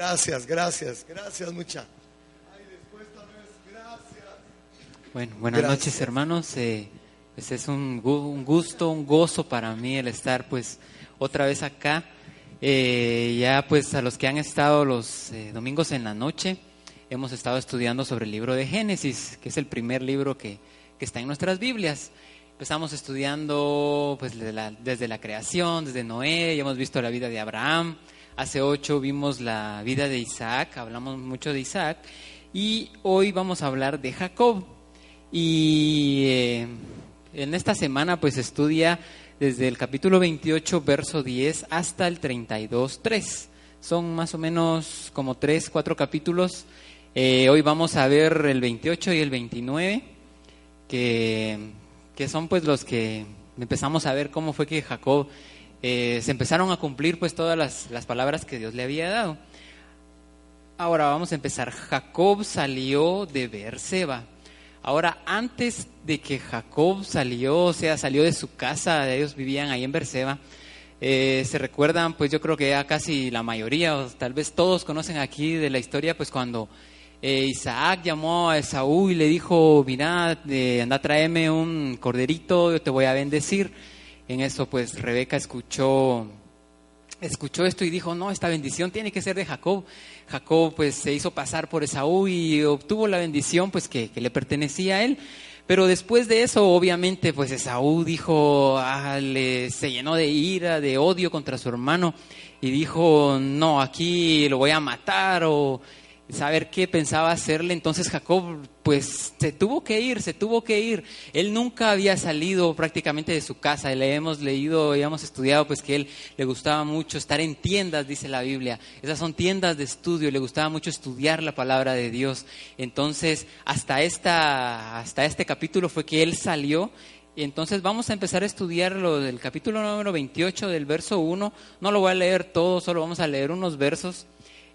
Gracias, gracias, gracias mucha. Bueno, buenas Gracias. noches hermanos. Eh, pues es un, un gusto, un gozo para mí el estar pues otra vez acá. Eh, ya pues a los que han estado los eh, domingos en la noche, hemos estado estudiando sobre el libro de Génesis, que es el primer libro que, que está en nuestras Biblias. Empezamos estudiando pues desde la, desde la creación, desde Noé, ya hemos visto la vida de Abraham. Hace ocho vimos la vida de Isaac, hablamos mucho de Isaac. Y hoy vamos a hablar de Jacob. Y eh, en esta semana pues estudia desde el capítulo 28, verso 10 hasta el 32, 3. Son más o menos como tres, cuatro capítulos. Eh, hoy vamos a ver el 28 y el 29, que, que son pues los que empezamos a ver cómo fue que Jacob eh, se empezaron a cumplir pues todas las, las palabras que Dios le había dado. Ahora vamos a empezar. Jacob salió de Beerseba. Ahora, antes de que Jacob salió, o sea, salió de su casa, ellos vivían ahí en Beerseba, eh, se recuerdan, pues yo creo que ya casi la mayoría, o tal vez todos conocen aquí de la historia, pues cuando eh, Isaac llamó a Esaú y le dijo, mira, anda, tráeme un corderito, yo te voy a bendecir. En eso, pues Rebeca escuchó escuchó esto y dijo, no, esta bendición tiene que ser de Jacob. Jacob pues se hizo pasar por Esaú y obtuvo la bendición pues que, le pertenecía a él. Pero después de eso, obviamente, pues Esaú dijo, ah, le- se llenó de ira, de odio contra su hermano y dijo, no, aquí lo voy a matar o saber qué pensaba hacerle. Entonces Jacob, pues se tuvo que ir, se tuvo que ir. Él nunca había salido prácticamente de su casa. Le hemos leído y hemos estudiado, pues que él le gustaba mucho estar en tiendas, dice la Biblia. Esas son tiendas de estudio. Le gustaba mucho estudiar la palabra de Dios. Entonces, hasta esta, hasta este capítulo fue que él salió. Entonces vamos a empezar a estudiar lo del capítulo número 28 del verso 1. No lo voy a leer todo, solo vamos a leer unos versos.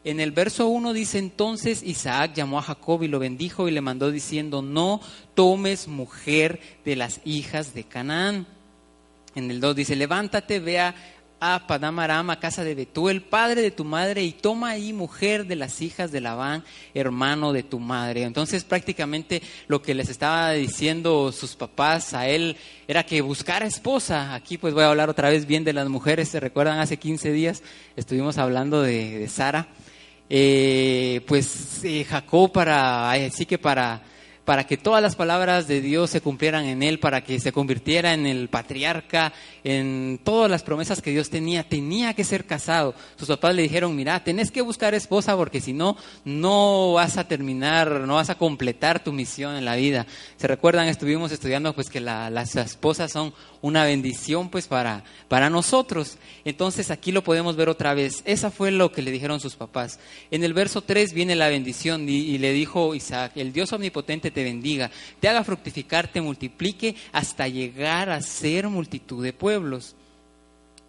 En el verso 1 dice entonces Isaac llamó a Jacob y lo bendijo y le mandó diciendo, no tomes mujer de las hijas de Canaán. En el 2 dice, levántate, ve a, Padam a casa de Betuel, padre de tu madre, y toma ahí mujer de las hijas de Labán, hermano de tu madre. Entonces prácticamente lo que les estaba diciendo sus papás a él era que buscara esposa. Aquí pues voy a hablar otra vez bien de las mujeres. ¿Se recuerdan? Hace 15 días estuvimos hablando de Sara. Eh, pues eh, Jacob para, así que para, para que todas las palabras de Dios se cumplieran en él, para que se convirtiera en el patriarca, en todas las promesas que Dios tenía, tenía que ser casado. Sus papás le dijeron, mira, tenés que buscar esposa porque si no, no vas a terminar, no vas a completar tu misión en la vida. ¿Se recuerdan? Estuvimos estudiando pues que la- las esposas son una bendición pues para, para nosotros. Entonces aquí lo podemos ver otra vez. Esa fue lo que le dijeron sus papás. En el verso 3 viene la bendición y, y le dijo Isaac, el Dios omnipotente te bendiga, te haga fructificar, te multiplique hasta llegar a ser multitud de pueblos.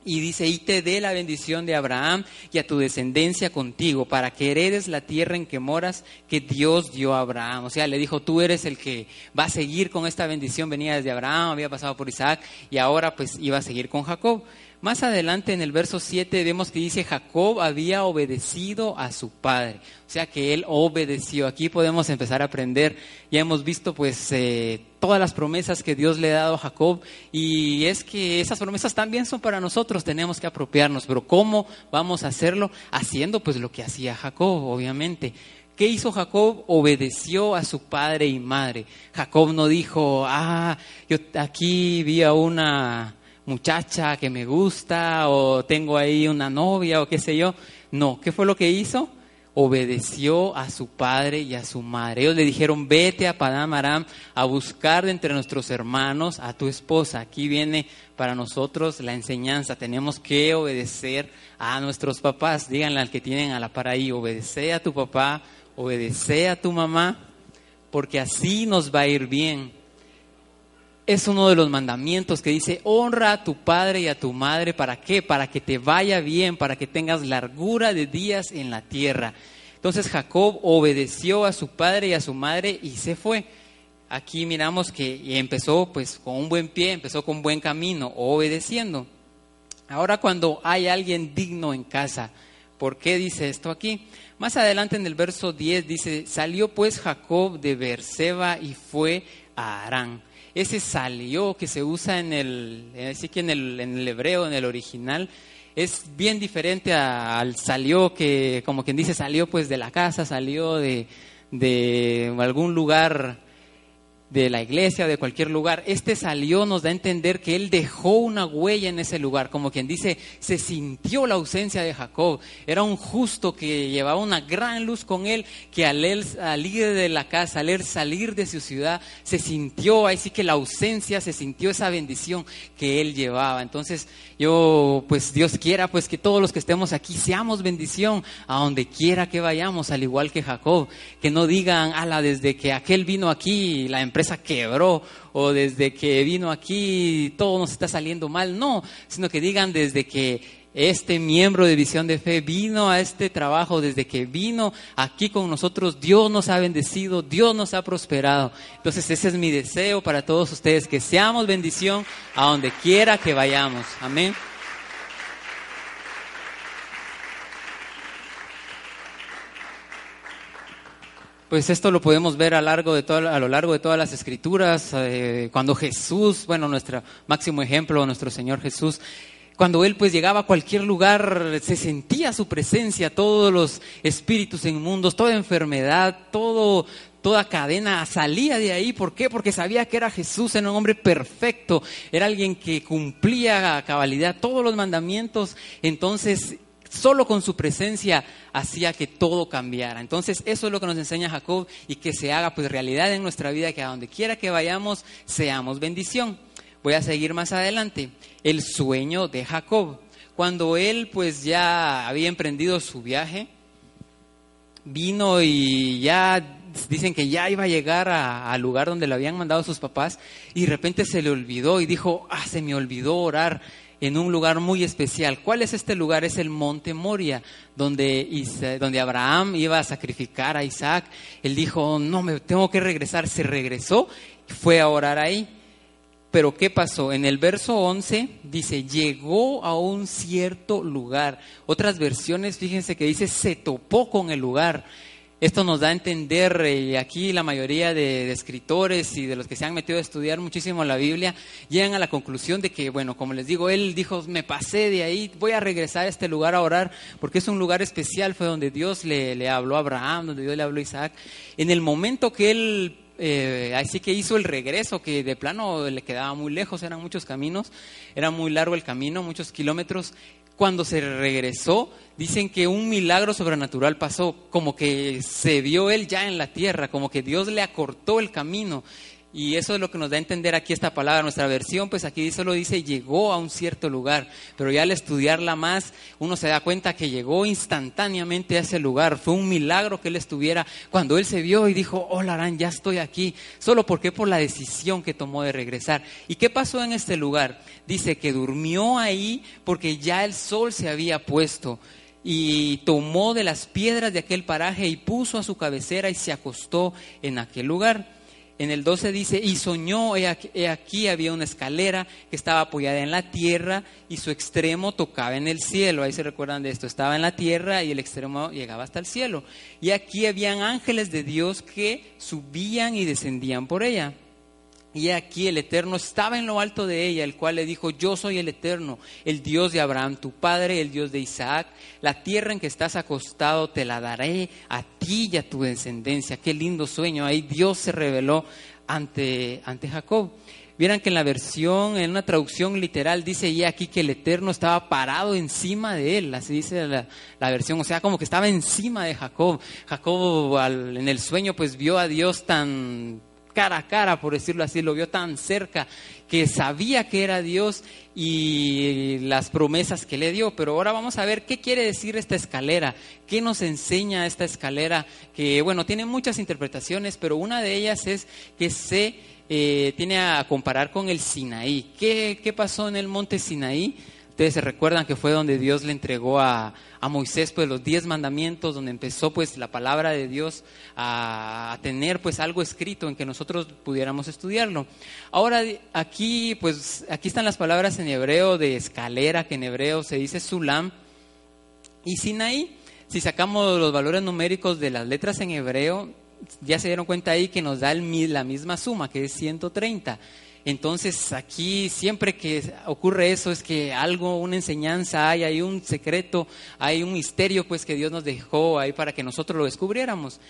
Y dice, y te dé la bendición de Abraham y a tu descendencia contigo, para que heredes la tierra en que moras, que Dios dio a Abraham. O sea, le dijo, tú eres el que va a seguir con esta bendición, venía desde Abraham, había pasado por Isaac, y ahora pues iba a seguir con Jacob. Más adelante en el verso 7 vemos que dice, Jacob había obedecido a su padre. O sea que él obedeció. Aquí podemos empezar a aprender. Ya hemos visto pues eh, todas las promesas que Dios le ha dado a Jacob y es que esas promesas también son para nosotros. Tenemos que apropiarnos. Pero ¿cómo vamos a hacerlo? Haciendo pues lo que hacía Jacob, obviamente. ¿Qué hizo Jacob? Obedeció a su padre y madre. Jacob no dijo, ah, yo aquí vi a una muchacha que me gusta o tengo ahí una novia o qué sé yo. No, ¿qué fue lo que hizo? obedeció a su padre y a su madre. Ellos le dijeron, vete a Padam Aram a buscar de entre nuestros hermanos a tu esposa. Aquí viene para nosotros la enseñanza. Tenemos que obedecer a nuestros papás. Díganle al que tienen a la par ahí, obedece a tu papá, obedece a tu mamá, porque así nos va a ir bien. Es uno de los mandamientos que dice, honra a tu padre y a tu madre. ¿Para qué? Para que te vaya bien, para que tengas largura de días en la tierra. Entonces Jacob obedeció a su padre y a su madre y se fue. Aquí miramos que empezó pues con un buen pie, empezó con buen camino, obedeciendo. Ahora cuando hay alguien digno en casa, ¿por qué dice esto aquí? Más adelante en el verso 10 dice, salió pues Jacob de Berseba y fue a Arán ese salió que se usa en el, así que en el, en el hebreo, en el original, es bien diferente al salió que, como quien dice, salió pues de la casa, salió de, de algún lugar de la iglesia de cualquier lugar, este salió, nos da a entender que él dejó una huella en ese lugar, como quien dice, se sintió la ausencia de Jacob. Era un justo que llevaba una gran luz con él, que al él salir de la casa, al él salir de su ciudad, se sintió, ahí sí que la ausencia, se sintió esa bendición que él llevaba. Entonces, yo, pues Dios quiera, pues que todos los que estemos aquí seamos bendición a donde quiera que vayamos, al igual que Jacob, que no digan, ala, desde que aquel vino aquí, la empresa quebró o desde que vino aquí todo nos está saliendo mal, no, sino que digan desde que este miembro de Visión de Fe vino a este trabajo, desde que vino aquí con nosotros, Dios nos ha bendecido, Dios nos ha prosperado. Entonces ese es mi deseo para todos ustedes, que seamos bendición a donde quiera que vayamos. Amén. Pues esto lo podemos ver a, lo largo de todas las escrituras, eh, cuando Jesús, bueno, nuestro máximo ejemplo, nuestro Señor Jesús, cuando Él pues llegaba a cualquier lugar, se sentía su presencia, todos los espíritus inmundos, toda enfermedad, todo, toda cadena salía de ahí. ¿Por qué? Porque sabía que era Jesús, era un hombre perfecto, era alguien que cumplía a cabalidad todos los mandamientos. Entonces Solo con su presencia hacía que todo cambiara. Entonces eso es lo que nos enseña Jacob y que se haga pues realidad en nuestra vida, que a donde quiera que vayamos seamos bendición. Voy a seguir más adelante. El sueño de Jacob. Cuando él pues ya había emprendido su viaje, vino y ya dicen que ya iba a llegar al lugar donde le habían mandado sus papás y de repente se le olvidó y dijo, ah, se me olvidó orar en un lugar muy especial. ¿Cuál es este lugar? Es el monte Moria, donde, donde Abraham iba a sacrificar a Isaac. Él dijo, no, me tengo que regresar. Se regresó, fue a orar ahí. Pero ¿qué pasó? En el verso 11 dice, llegó a un cierto lugar. Otras versiones, fíjense que dice, se topó con el lugar. Esto nos da a entender, y eh, aquí la mayoría de, escritores y de los que se han metido a estudiar muchísimo la Biblia, llegan a la conclusión de que, bueno, como les digo, él dijo, me pasé de ahí, voy a regresar a este lugar a orar, porque es un lugar especial, fue donde Dios le, habló a Abraham, donde Dios le habló a Isaac. En el momento que él eh, así que hizo el regreso, que de plano le quedaba muy lejos, eran muchos caminos, era muy largo el camino, muchos kilómetros cuando se regresó, dicen que un milagro sobrenatural pasó, como que se vio él ya en la tierra, como que Dios le acortó el camino. Y eso es lo que nos da a entender aquí esta palabra, nuestra versión, pues aquí solo dice llegó a un cierto lugar, pero ya al estudiarla más, uno se da cuenta que llegó instantáneamente a ese lugar. Fue un milagro que él estuviera cuando él se vio y dijo, hola Arán, ya estoy aquí. Solo porque por la decisión que tomó de regresar. ¿Y qué pasó en este lugar? Dice que durmió ahí porque ya el sol se había puesto y tomó de las piedras de aquel paraje y puso a su cabecera y se acostó en aquel lugar. En el 12 dice, y soñó, he aquí, había una escalera que estaba apoyada en la tierra y su extremo tocaba en el cielo. Ahí se recuerdan de esto, estaba en la tierra y el extremo llegaba hasta el cielo. Y aquí habían ángeles de Dios que subían y descendían por ella. Y aquí el Eterno estaba en lo alto de ella, el cual le dijo, yo soy el Eterno, el Dios de Abraham, tu padre, el Dios de Isaac. La tierra en que estás acostado te la daré a ti y a tu descendencia. Qué lindo sueño. Ahí Dios se reveló ante, ante Jacob. Vieran que en la versión, en una traducción literal, dice y aquí que el Eterno estaba parado encima de él, así dice la, la versión, o sea, como que estaba encima de Jacob. Jacob al- en el sueño pues vio a Dios tan cara a cara, por decirlo así, lo vio tan cerca que sabía que era Dios y las promesas que le dio. Pero ahora vamos a ver qué quiere decir esta escalera, qué nos enseña esta escalera, que bueno, tiene muchas interpretaciones, pero una de ellas es que se eh, tiene a comparar con el Sinaí. ¿Qué, ¿Qué pasó en el monte Sinaí? Ustedes se recuerdan que fue donde Dios le entregó a, a Moisés pues los diez mandamientos, donde empezó pues la palabra de Dios a, a tener pues algo escrito en que nosotros pudiéramos estudiarlo. Ahora aquí pues aquí están las palabras en hebreo de escalera, que en hebreo se dice sulam, y Sinaí, si sacamos los valores numéricos de las letras en hebreo, ya se dieron cuenta ahí que nos da el la misma suma, que es 130. Entonces aquí siempre que ocurre eso es que algo, una enseñanza hay, hay un secreto, hay un misterio pues que Dios nos dejó ahí para que nosotros lo descubriéramos.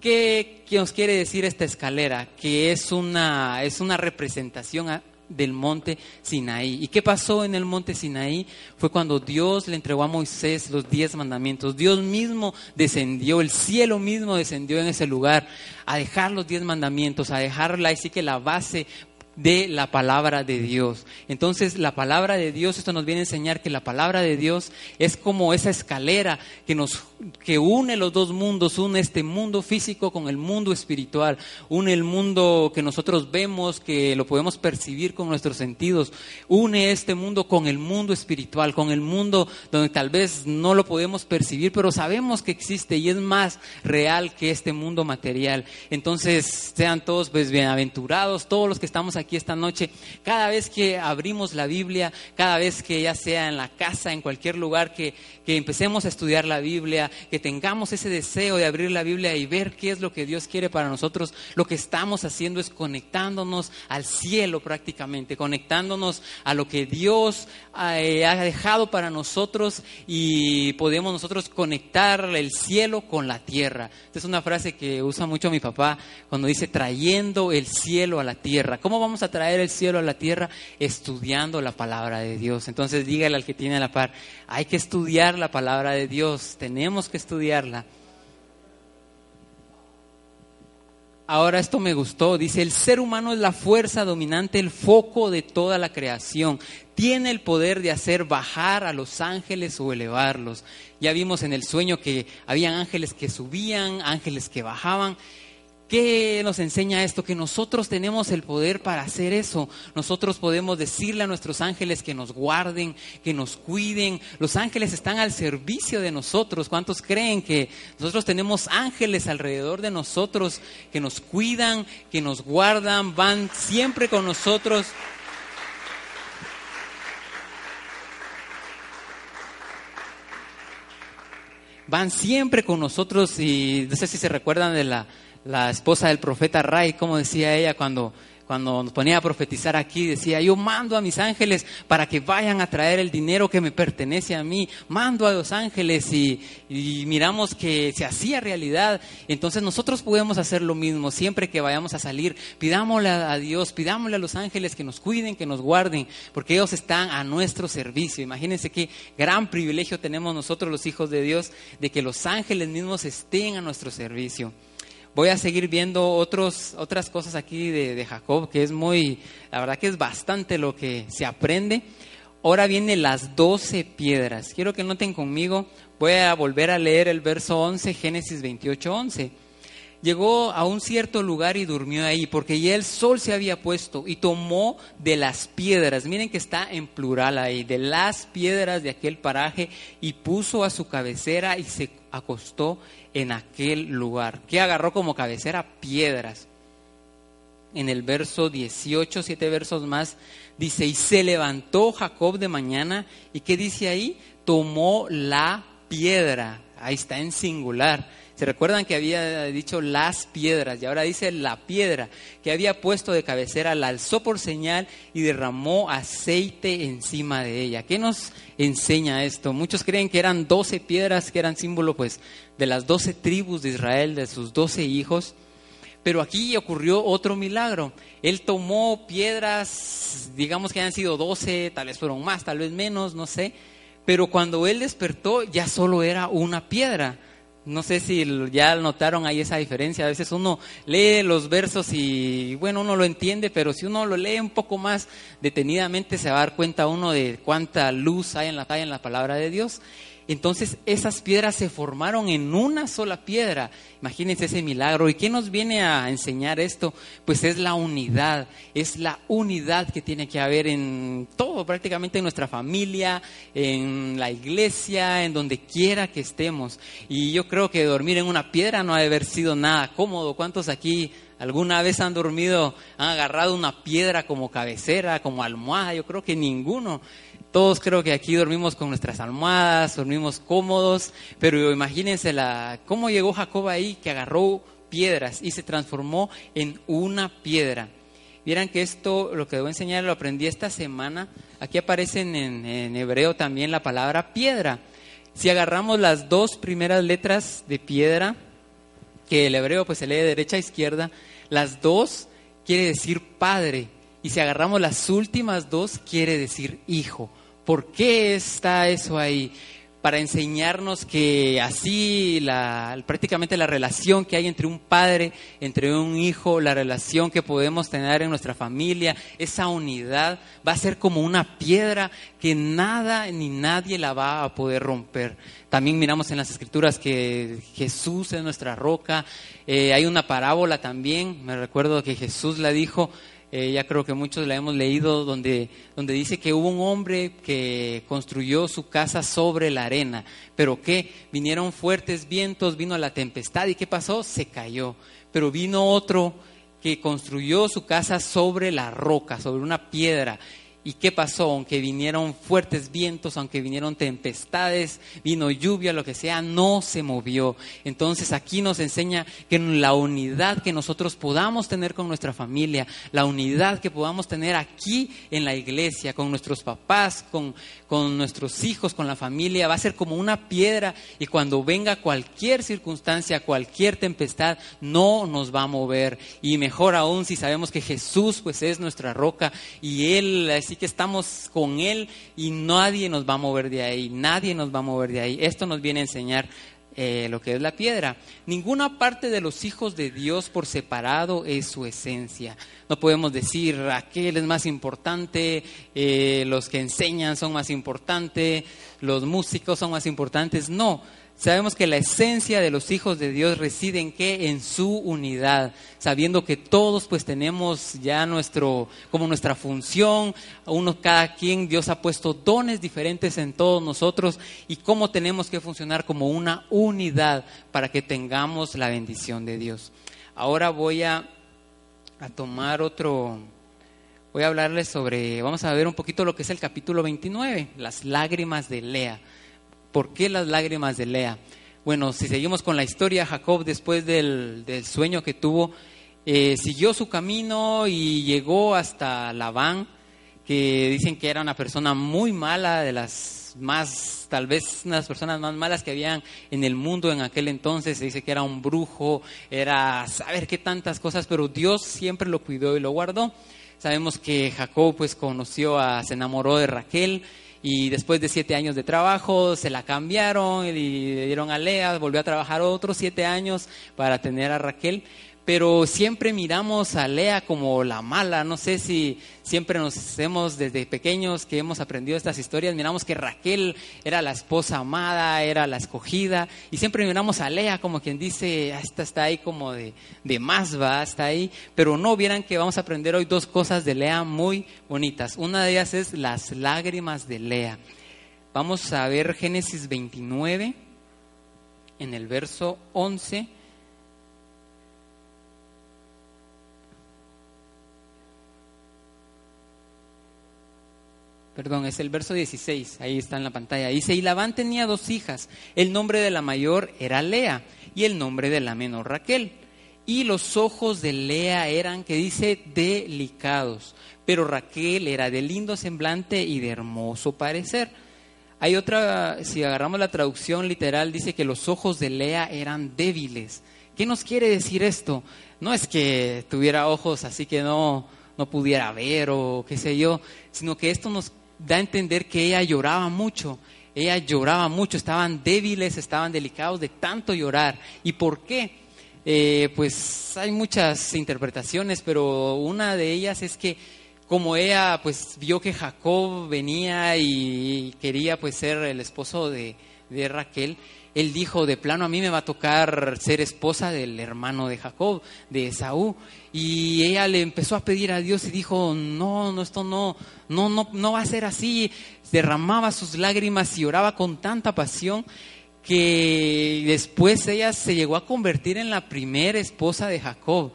¿Qué, qué nos quiere decir esta escalera? Que es una, es una representación del monte Sinaí. ¿Y qué pasó en el monte Sinaí? Fue cuando Dios le entregó a Moisés los diez mandamientos. Dios mismo descendió, el cielo mismo descendió en ese lugar a dejar los diez mandamientos, a dejarla así que la base de la palabra de Dios. Entonces, la palabra de Dios, esto nos viene a enseñar que la palabra de Dios es como esa escalera que nos que une los dos mundos, une este mundo físico con el mundo espiritual, une el mundo que nosotros vemos, que lo podemos percibir con nuestros sentidos, une este mundo con el mundo espiritual, con el mundo donde tal vez no lo podemos percibir, pero sabemos que existe y es más real que este mundo material. Entonces, sean todos pues bienaventurados, todos los que estamos aquí esta noche, cada vez que abrimos la Biblia, cada vez que ya sea en la casa, en cualquier lugar, que, que empecemos a estudiar la Biblia, que tengamos ese deseo de abrir la Biblia y ver qué es lo que Dios quiere para nosotros, lo que estamos haciendo es conectándonos al cielo prácticamente, conectándonos a lo que Dios eh, ha dejado para nosotros y podemos nosotros conectar el cielo con la tierra. Esta es una frase que usa mucho mi papá cuando dice trayendo el cielo a la tierra. ¿Cómo vamos a traer el cielo a la tierra? Estudiando la palabra de Dios. Entonces dígale al que tiene la par, hay que estudiar la palabra de Dios, tenemos que estudiarla. Ahora esto me gustó, dice, el ser humano es la fuerza dominante, el foco de toda la creación. Tiene el poder de hacer bajar a los ángeles o elevarlos. Ya vimos en el sueño que habían ángeles que subían, ángeles que bajaban. ¿Qué nos enseña esto? Que nosotros tenemos el poder para hacer eso. Nosotros podemos decirle a nuestros ángeles que nos guarden, que nos cuiden. Los ángeles están al servicio de nosotros. ¿Cuántos creen que nosotros tenemos ángeles alrededor de nosotros que nos cuidan, que nos guardan, van siempre con nosotros? Van siempre con nosotros y no sé si se recuerdan de la, la esposa del profeta Ray, como decía ella cuando, cuando nos ponía a profetizar aquí, decía, yo mando a mis ángeles para que vayan a traer el dinero que me pertenece a mí, mando a los ángeles y, y miramos que se hacía realidad. Entonces nosotros podemos hacer lo mismo, siempre que vayamos a salir, pidámosle a Dios, pidámosle a los ángeles que nos cuiden, que nos guarden, porque ellos están a nuestro servicio. Imagínense qué gran privilegio tenemos nosotros los hijos de Dios de que los ángeles mismos estén a nuestro servicio voy a seguir viendo otros, otras cosas aquí de, de, Jacob, que es muy, la verdad que es bastante lo que se aprende. Ahora vienen las doce piedras. Quiero que noten conmigo, voy a volver a leer el verso 11, Génesis 28, 11. Llegó a un cierto lugar y durmió ahí, porque ya el sol se había puesto y tomó de las piedras, miren que está en plural ahí, de las piedras de aquel paraje y puso a su cabecera y se acostó en aquel lugar. que agarró como cabecera? Piedras. En el verso 18, siete versos más, dice, y se levantó Jacob de mañana, ¿y qué dice ahí? Tomó la piedra, ahí está en singular. ¿Se recuerdan que había dicho las piedras y ahora dice la piedra que había puesto de cabecera, la alzó por señal y derramó aceite encima de ella? ¿Qué nos enseña esto? Muchos creen que eran doce piedras que eran símbolo pues de las doce tribus de Israel, de sus doce hijos. Pero aquí ocurrió otro milagro. Él tomó piedras, digamos que hayan sido 12, tal vez fueron más, tal vez menos, no sé. Pero cuando él despertó ya solo era una piedra. No sé si ya notaron ahí esa diferencia. A veces uno lee los versos y, bueno, uno lo entiende, pero si uno lo lee un poco más detenidamente se va a dar cuenta uno de cuánta luz hay en la, en la palabra de Dios. Entonces esas piedras se formaron en una sola piedra. Imagínense ese milagro. ¿Y qué nos viene a enseñar esto? Pues es la unidad, es la unidad que tiene que haber en todo, prácticamente en nuestra familia, en la iglesia, en donde quiera que estemos. Y yo creo que dormir en una piedra no ha de haber sido nada cómodo. ¿Cuántos aquí alguna vez han dormido, han agarrado una piedra como cabecera, como almohada? Yo creo que ninguno. Todos creo que aquí dormimos con nuestras almohadas, dormimos cómodos, pero imagínense la, cómo llegó Jacob ahí que agarró piedras y se transformó en una piedra. Vieran que esto, lo que debo enseñar, lo aprendí esta semana. Aquí aparece en, en hebreo también la palabra piedra. Si agarramos las dos primeras letras de piedra, que el hebreo pues se lee de derecha a izquierda, las dos quiere decir padre. Y si agarramos las últimas dos, quiere decir hijo. ¿Por qué está eso ahí? Para enseñarnos que así la, prácticamente la relación que hay entre un padre, entre un hijo, la relación que podemos tener en nuestra familia, esa unidad va a ser como una piedra que nada ni nadie la va a poder romper. También miramos en las escrituras que Jesús es nuestra roca. Eh, hay una parábola también, me recuerdo que Jesús la dijo, eh, ya creo que muchos la hemos leído, donde, donde dice que hubo un hombre que construyó su casa sobre la arena, pero que vinieron fuertes vientos, vino la tempestad y ¿qué pasó? Se cayó. Pero vino otro que construyó su casa sobre la roca, sobre una piedra ¿Y qué pasó? Aunque vinieron fuertes vientos, aunque vinieron tempestades, vino lluvia, lo que sea, no se movió. Entonces aquí nos enseña que la unidad que nosotros podamos tener con nuestra familia, la unidad que podamos tener aquí en la iglesia, con nuestros papás, con, con nuestros hijos, con la familia, va a ser como una piedra y cuando venga cualquier circunstancia, cualquier tempestad, no nos va a mover. Y mejor aún si sabemos que Jesús pues es nuestra roca y Él que estamos con Él y nadie nos va a mover de ahí, nadie nos va a mover de ahí. Esto nos viene a enseñar eh, lo que es la piedra. Ninguna parte de los hijos de Dios por separado es su esencia. No podemos decir aquel es más importante, eh, los que enseñan son más importantes, los músicos son más importantes. No, Sabemos que la esencia de los hijos de Dios reside en qué? En su unidad, sabiendo que todos pues tenemos ya nuestro, como nuestra función, uno cada quien, Dios ha puesto dones diferentes en todos nosotros y cómo tenemos que funcionar como una unidad para que tengamos la bendición de Dios. Ahora voy a, a tomar otro, voy a hablarles sobre, vamos a ver un poquito lo que es el capítulo 29, las lágrimas de Lea. ¿Por qué las lágrimas de Lea? Bueno, si seguimos con la historia, Jacob después del, sueño que tuvo, eh, siguió su camino y llegó hasta Labán, que dicen que era una persona muy mala, de las más, tal vez una de las personas más malas que habían en el mundo en aquel entonces. Se dice que era un brujo, era saber qué tantas cosas, pero Dios siempre lo cuidó y lo guardó. Sabemos que Jacob pues conoció a, se enamoró de Raquel y después de siete años de trabajo se la cambiaron y le dieron a Lea, volvió a trabajar otros siete años para tener a Raquel. Pero siempre miramos a Lea como la mala. No sé si siempre nos hacemos desde pequeños que hemos aprendido estas historias. Miramos que Raquel era la esposa amada, era la escogida. Y siempre miramos a Lea como quien dice, ah, esta está ahí como de, de más va, está ahí. Pero no vieran que vamos a aprender hoy dos cosas de Lea muy bonitas. Una de ellas es las lágrimas de Lea. Vamos a ver Génesis 29 en el verso 11. Perdón, es el verso 16, ahí está en la pantalla. Dice, y Labán tenía dos hijas. El nombre de la mayor era Lea y el nombre de la menor Raquel. Y los ojos de Lea eran, que dice, delicados, pero Raquel era de lindo semblante y de hermoso parecer. Hay otra, si agarramos la traducción literal, dice que los ojos de Lea eran débiles, ¿Qué nos quiere decir esto? No es que tuviera ojos así que no, no pudiera ver o qué sé yo, sino que esto nos da a entender que ella lloraba mucho. Ella lloraba mucho, estaban débiles, estaban delicados de tanto llorar. ¿Y por qué? Eh, pues hay muchas interpretaciones, pero una de ellas es que como ella pues vio que Jacob venía y quería pues ser el esposo de, de Raquel, él dijo, de plano a mí me va a tocar ser esposa del hermano de Jacob, de Esaú. Y ella le empezó a pedir a Dios y dijo, no, no, esto no, no, no, no va a ser así. Derramaba sus lágrimas y oraba con tanta pasión que después ella se llegó a convertir en la primera esposa de Jacob.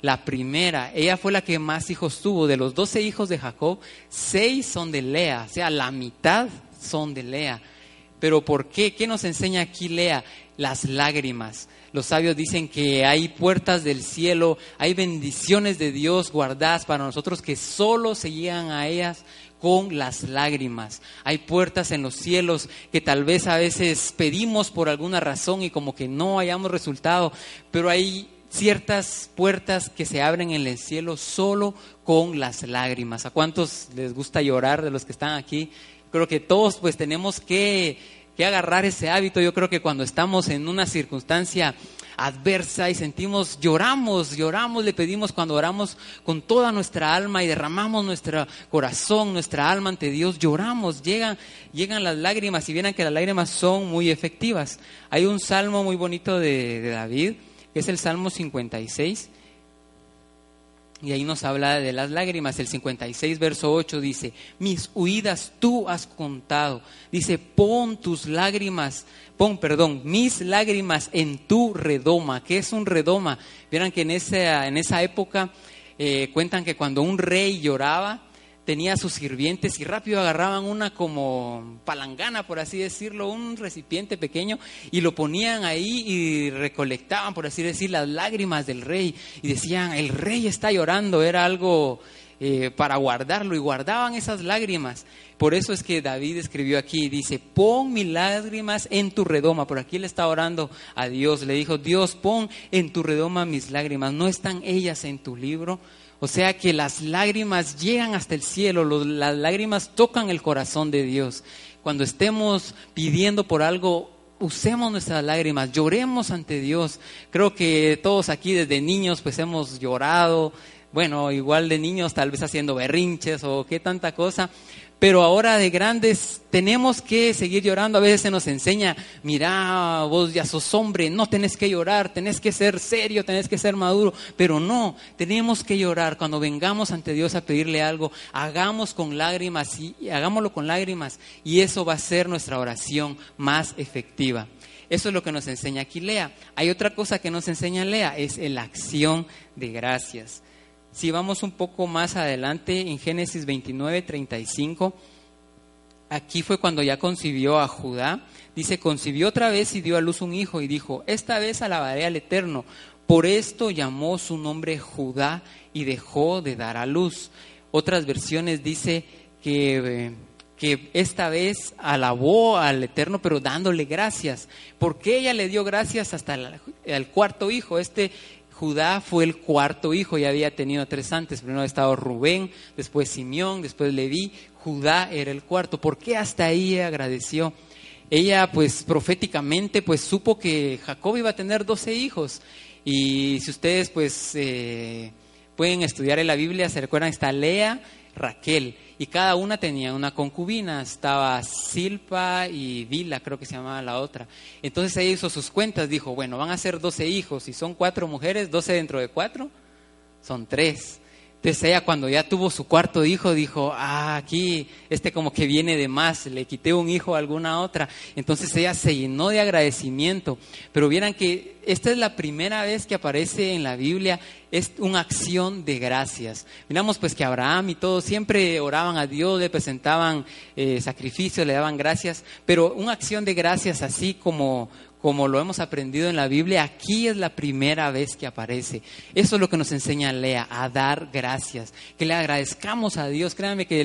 La primera, ella fue la que más hijos tuvo. De los doce hijos de Jacob, seis son de Lea, o sea, la mitad son de Lea. Pero ¿por qué? ¿Qué nos enseña aquí Lea? Las lágrimas. Los sabios dicen que hay puertas del cielo, hay bendiciones de Dios guardadas para nosotros que solo se llegan a ellas con las lágrimas. Hay puertas en los cielos que tal vez a veces pedimos por alguna razón y como que no hayamos resultado, pero hay ciertas puertas que se abren en el cielo solo con las lágrimas. ¿A cuántos les gusta llorar de los que están aquí? Creo que todos pues tenemos que, que agarrar ese hábito. Yo creo que cuando estamos en una circunstancia adversa y sentimos, lloramos, lloramos, le pedimos cuando oramos con toda nuestra alma y derramamos nuestro corazón, nuestra alma ante Dios, lloramos, llegan, llegan las lágrimas y vieran que las lágrimas son muy efectivas. Hay un salmo muy bonito de, de David, que es el Salmo 56, y ahí nos habla de las lágrimas. El 56, verso 8 dice, mis huidas tú has contado. Dice, pon tus lágrimas, pon, perdón, mis lágrimas en tu redoma. ¿Qué es un redoma? Vieran que en esa, en esa época eh, cuentan que cuando un rey lloraba, tenía sus sirvientes y rápido agarraban una como palangana, por así decirlo, un recipiente pequeño y lo ponían ahí y recolectaban, por así decir, las lágrimas del rey y decían, el rey está llorando, era algo eh, para guardarlo y guardaban esas lágrimas. Por eso es que David escribió aquí, dice, pon mis lágrimas en tu redoma. Por aquí le está orando a Dios, le dijo, Dios, pon en tu redoma mis lágrimas. ¿No están ellas en tu libro? O sea que las lágrimas llegan hasta el cielo, las lágrimas tocan el corazón de Dios. Cuando estemos pidiendo por algo, usemos nuestras lágrimas, lloremos ante Dios. Creo que todos aquí desde niños pues hemos llorado, bueno, igual de niños tal vez haciendo berrinches o qué tanta cosa, pero ahora de grandes tenemos que seguir llorando. A veces se nos enseña, mira, vos ya sos hombre, no tenés que llorar, tenés que ser serio, tenés que ser maduro, pero no, tenemos que llorar. Cuando vengamos ante Dios a pedirle algo, hagamos con lágrimas y hagámoslo con lágrimas y eso va a ser nuestra oración más efectiva. Eso es lo que nos enseña aquí Lea. Hay otra cosa que nos enseña Lea, es la acción de gracias. Si vamos un poco más adelante en Génesis 29, 35, aquí fue cuando ya concibió a Judá. Dice, concibió otra vez y dio a luz un hijo y dijo, esta vez alabaré al Eterno. Por esto llamó su nombre Judá y dejó de dar a luz. Otras versiones dice que, que esta vez alabó al Eterno, pero dándole gracias. porque ella le dio gracias hasta el cuarto hijo? Este Judá fue el cuarto hijo, ya había tenido tres antes. Primero estado Rubén, después Simeón, después Leví. Judá era el cuarto. ¿Por qué hasta ahí agradeció? Ella, pues proféticamente, pues supo que Jacob iba a tener doce hijos. Y si ustedes, pues, eh, pueden estudiar en la Biblia, se recuerdan, está Lea, Raquel y cada una tenía una concubina, estaba Silpa y Vila, creo que se llamaba la otra. Entonces ella hizo sus cuentas, dijo, bueno, van a ser 12 hijos, y son cuatro mujeres, 12 dentro de cuatro, son tres. Entonces ella cuando ya tuvo su cuarto hijo dijo, ah, aquí este como que viene de más, le quité un hijo a alguna otra. Entonces ella se llenó de agradecimiento. Pero vieran que esta es la primera vez que aparece en la Biblia, es una acción de gracias. Miramos pues que Abraham y todos siempre oraban a Dios, le presentaban eh, sacrificios, le daban gracias, pero una acción de gracias así como, como lo hemos aprendido en la Biblia, aquí es la primera vez que aparece. Eso es lo que nos enseña Lea, a dar gracias, que le agradezcamos a Dios. Créanme que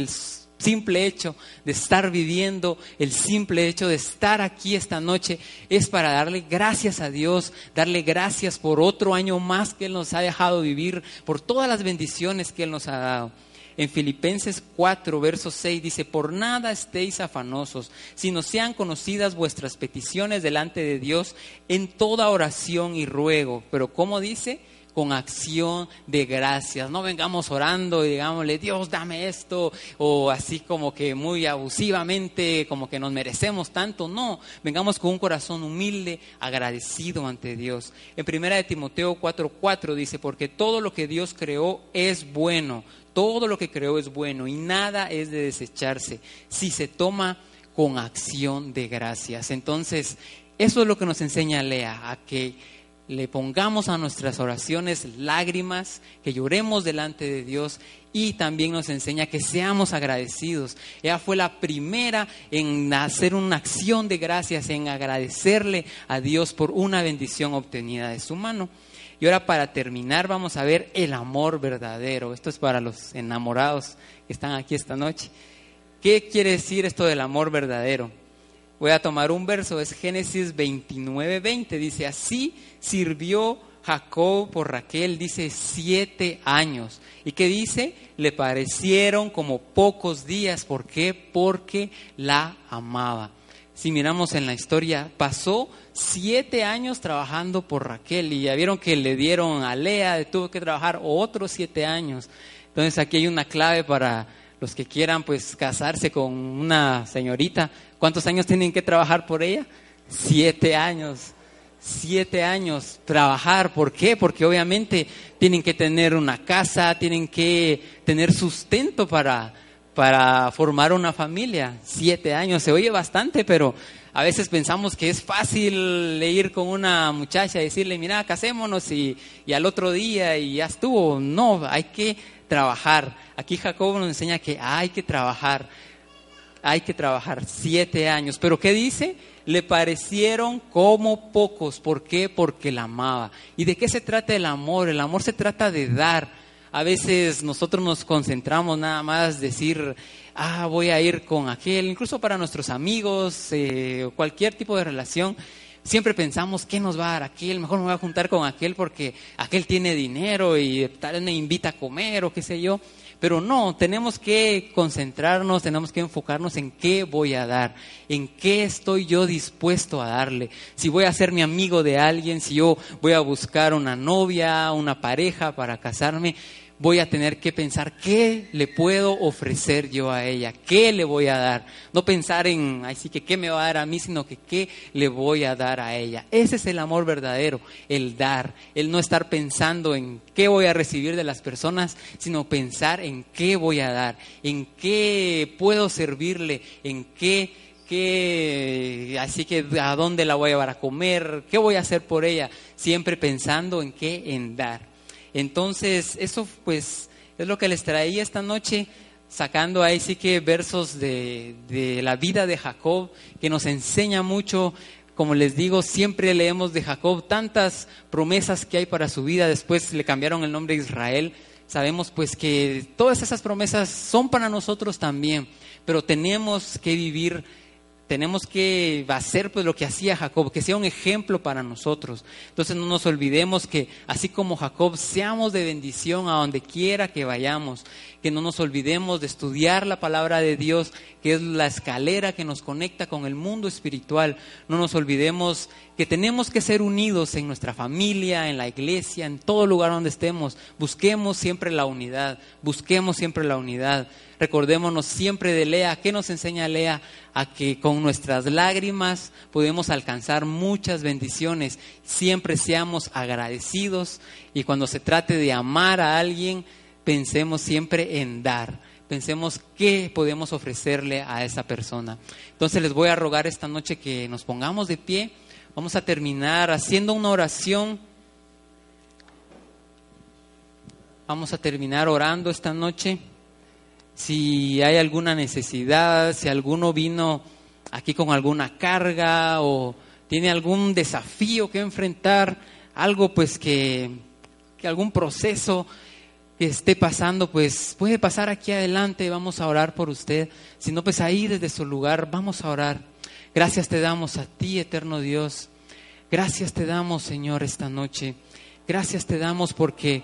simple hecho de estar viviendo, el simple hecho de estar aquí esta noche, es para darle gracias a Dios, darle gracias por otro año más que Él nos ha dejado vivir, por todas las bendiciones que Él nos ha dado. En Filipenses 4, verso 6 dice, por nada estéis afanosos, sino sean conocidas vuestras peticiones delante de Dios en toda oración y ruego. Pero ¿cómo dice? con acción de gracias. No vengamos orando y digámosle, Dios, dame esto, o así como que muy abusivamente, como que nos merecemos tanto. No, vengamos con un corazón humilde, agradecido ante Dios. En primera de Timoteo 4:4 dice, porque todo lo que Dios creó es bueno, todo lo que creó es bueno y nada es de desecharse si se toma con acción de gracias. Entonces, eso es lo que nos enseña Lea, a que le pongamos a nuestras oraciones lágrimas, que lloremos delante de Dios y también nos enseña que seamos agradecidos. Ella fue la primera en hacer una acción de gracias, en agradecerle a Dios por una bendición obtenida de su mano. Y ahora para terminar vamos a ver el amor verdadero. Esto es para los enamorados que están aquí esta noche. ¿Qué quiere decir esto del amor verdadero? Voy a tomar un verso, es Génesis 29, 20. Dice, así sirvió Jacob por Raquel, dice, siete años. ¿Y qué dice? Le parecieron como pocos días. ¿Por qué? Porque la amaba. Si miramos en la historia, pasó siete años trabajando por Raquel y ya vieron que le dieron a Lea, tuvo que trabajar otros siete años. Entonces aquí hay una clave para los que quieran pues casarse con una señorita, ¿cuántos años tienen que trabajar por ella? Siete años. Siete años trabajar. ¿Por qué? Porque obviamente tienen que tener una casa, tienen que tener sustento para, para formar una familia. Siete años. Se oye bastante, pero a veces pensamos que es fácil ir con una muchacha y decirle, mira, casémonos y, y al otro día y ya estuvo. No, hay que trabajar. Aquí Jacobo nos enseña que hay que trabajar, hay que trabajar siete años. Pero ¿qué dice? Le parecieron como pocos. ¿Por qué? Porque la amaba. ¿Y de qué se trata el amor? El amor se trata de dar. A veces nosotros nos concentramos nada más decir, ah, voy a ir con aquel, incluso para nuestros amigos, eh, cualquier tipo de relación siempre pensamos, ¿qué nos va a dar aquel? Mejor me voy a juntar con aquel porque aquel tiene dinero y tal vez me invita a comer o qué sé yo. Pero no, tenemos que concentrarnos, tenemos que enfocarnos en qué voy a dar, en qué estoy yo dispuesto a darle. Si voy a ser mi amigo de alguien, si yo voy a buscar una novia, una pareja para casarme, voy a tener que pensar qué le puedo ofrecer yo a ella, qué le voy a dar. No pensar en, así que qué me va a dar a mí, sino que qué le voy a dar a ella. Ese es el amor verdadero, el dar, el no estar pensando en qué voy a recibir de las personas, sino pensar en qué voy a dar, en qué puedo servirle, en qué qué, así que a dónde la voy a llevar a comer, qué voy a hacer por ella, siempre pensando en qué, en dar. Entonces, eso pues es lo que les traía esta noche, sacando ahí sí que versos de, de la vida de Jacob, que nos enseña mucho como les digo, siempre leemos de Jacob tantas promesas que hay para su vida, después le cambiaron el nombre de Israel. Sabemos pues que todas esas promesas son para nosotros también, pero tenemos que vivir tenemos que hacer pues lo que hacía Jacob, que sea un ejemplo para nosotros. Entonces no nos olvidemos que así como Jacob, seamos de bendición a donde quiera que vayamos, que no nos olvidemos de estudiar la palabra de Dios, que es la escalera que nos conecta con el mundo espiritual. No nos olvidemos que tenemos que ser unidos en nuestra familia, en la iglesia, en todo lugar donde estemos. Busquemos siempre la unidad, busquemos siempre la unidad. Recordémonos siempre de Lea. ¿Qué nos enseña Lea? A que con nuestras lágrimas podemos alcanzar muchas bendiciones. Siempre seamos agradecidos y cuando se trate de amar a alguien, pensemos siempre en dar. Pensemos qué podemos ofrecerle a esa persona. Entonces les voy a rogar esta noche que nos pongamos de pie. Vamos a terminar haciendo una oración. Vamos a terminar orando esta noche. Si hay alguna necesidad, si alguno vino aquí con alguna carga o tiene algún desafío que enfrentar, algo pues que, que algún proceso, que esté pasando, pues puede pasar aquí adelante, vamos a orar por usted. Si no, pues ahí desde su lugar vamos a orar. Gracias te damos a ti, eterno Dios. Gracias te damos, Señor, esta noche. Gracias te damos porque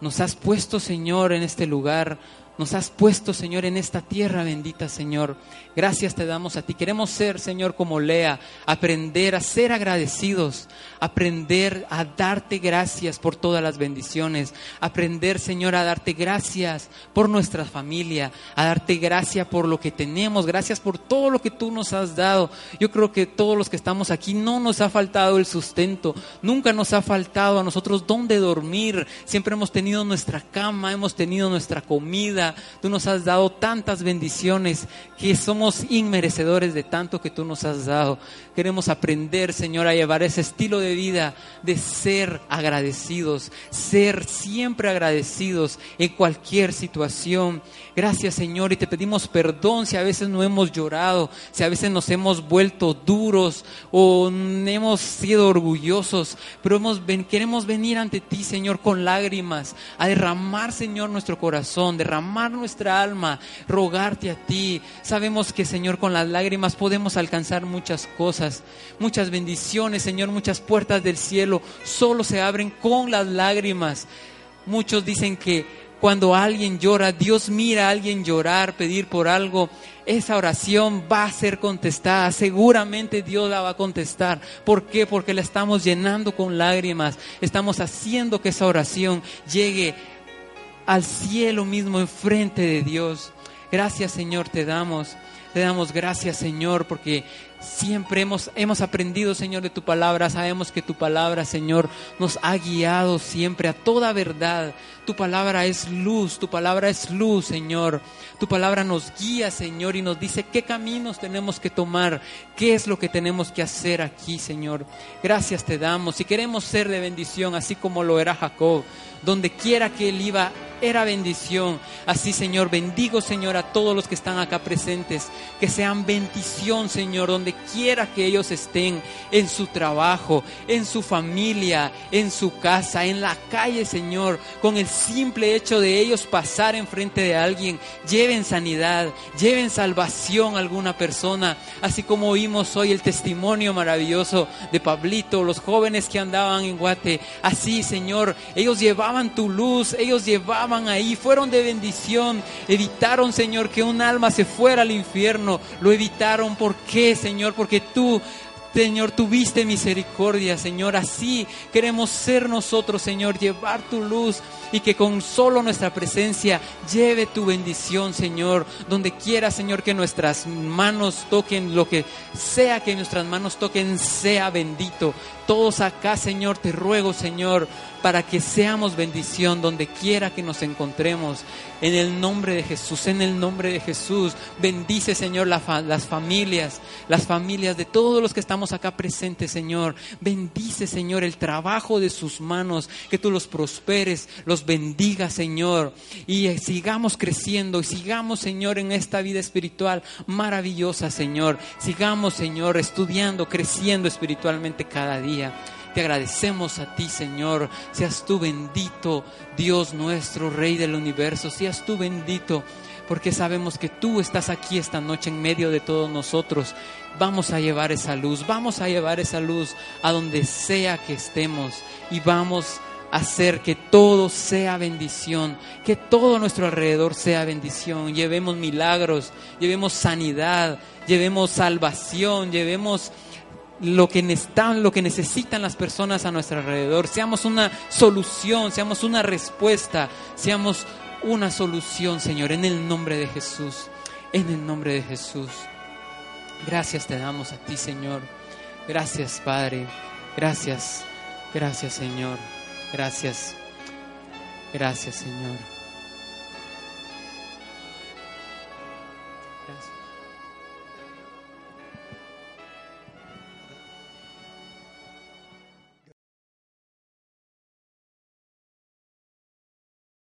nos has puesto, Señor, en este lugar nos has puesto, Señor, en esta tierra bendita, Señor. Gracias te damos a ti. Queremos ser, Señor, como Lea, aprender a ser agradecidos, aprender a darte gracias por todas las bendiciones, aprender, Señor, a darte gracias por nuestra familia, a darte gracias por lo que tenemos, gracias por todo lo que tú nos has dado. Yo creo que todos los que estamos aquí no nos ha faltado el sustento, nunca nos ha faltado a nosotros dónde dormir, siempre hemos tenido nuestra cama, hemos tenido nuestra comida Tú nos has dado tantas bendiciones que somos inmerecedores de tanto que tú nos has dado. Queremos aprender, Señor, a llevar ese estilo de vida de ser agradecidos, ser siempre agradecidos en cualquier situación. Gracias, Señor, y te pedimos perdón si a veces no hemos llorado, si a veces nos hemos vuelto duros o hemos sido orgullosos, pero queremos venir ante ti, Señor, con lágrimas, a derramar, Señor, nuestro corazón, derramar nuestra alma, rogarte a ti. Sabemos que, Señor, con las lágrimas podemos alcanzar muchas cosas, muchas bendiciones, Señor, muchas puertas del cielo solo se abren con las lágrimas. Muchos dicen que cuando alguien llora, Dios mira a alguien llorar, pedir por algo, esa oración va a ser contestada. Seguramente Dios la va a contestar. ¿Por qué? Porque la estamos llenando con lágrimas. Estamos haciendo que esa oración llegue al cielo mismo enfrente de Dios. Gracias Señor te damos. Te damos gracias Señor porque siempre hemos, hemos aprendido Señor de tu palabra. Sabemos que tu palabra Señor nos ha guiado siempre a toda verdad. Tu palabra es luz, tu palabra es luz Señor. Tu palabra nos guía Señor y nos dice qué caminos tenemos que tomar, qué es lo que tenemos que hacer aquí Señor. Gracias te damos. Si queremos ser de bendición así como lo era Jacob donde quiera que él iba, era bendición. Así, Señor, bendigo, Señor, a todos los que están acá presentes. Que sean bendición, Señor, donde quiera que ellos estén, en su trabajo, en su familia, en su casa, en la calle, Señor. Con el simple hecho de ellos pasar enfrente de alguien, lleven sanidad, lleven salvación a alguna persona. Así como oímos hoy el testimonio maravilloso de Pablito, los jóvenes que andaban en Guate. Así, Señor, ellos llevaban tu luz, ellos llevaban ahí, fueron de bendición, evitaron, Señor, que un alma se fuera al infierno, lo evitaron. ¿Por qué, Señor? Porque tú Señor, tuviste misericordia, Señor. Así queremos ser nosotros, Señor, llevar tu luz y que con solo nuestra presencia lleve tu bendición, Señor. Donde quiera, Señor, que nuestras manos toquen, lo que sea que nuestras manos toquen, sea bendito. Todos acá, Señor, te ruego, Señor, para que seamos bendición donde quiera que nos encontremos. En el nombre de Jesús, en el nombre de Jesús. Bendice, Señor, las familias, las familias de todos los que estamos acá presentes, Señor. Bendice, Señor, el trabajo de sus manos, que tú los prosperes, los bendiga, Señor. Y sigamos creciendo y sigamos, Señor, en esta vida espiritual maravillosa, Señor. Sigamos, Señor, estudiando, creciendo espiritualmente cada día. Te agradecemos a ti, Señor. Seas tú bendito, Dios nuestro, Rey del universo. Seas tú bendito, porque sabemos que tú estás aquí esta noche en medio de todos nosotros. Vamos a llevar esa luz, vamos a llevar esa luz a donde sea que estemos y vamos a hacer que todo sea bendición, que todo nuestro alrededor sea bendición. Llevemos milagros, llevemos sanidad, llevemos salvación, llevemos lo que, necesitan, lo que necesitan las personas a nuestro alrededor. Seamos una solución, seamos una respuesta, seamos una solución, Señor, en el nombre de Jesús. En el nombre de Jesús. Gracias te damos a ti, Señor. Gracias, Padre. Gracias. Gracias, Señor. Gracias. Gracias, Señor.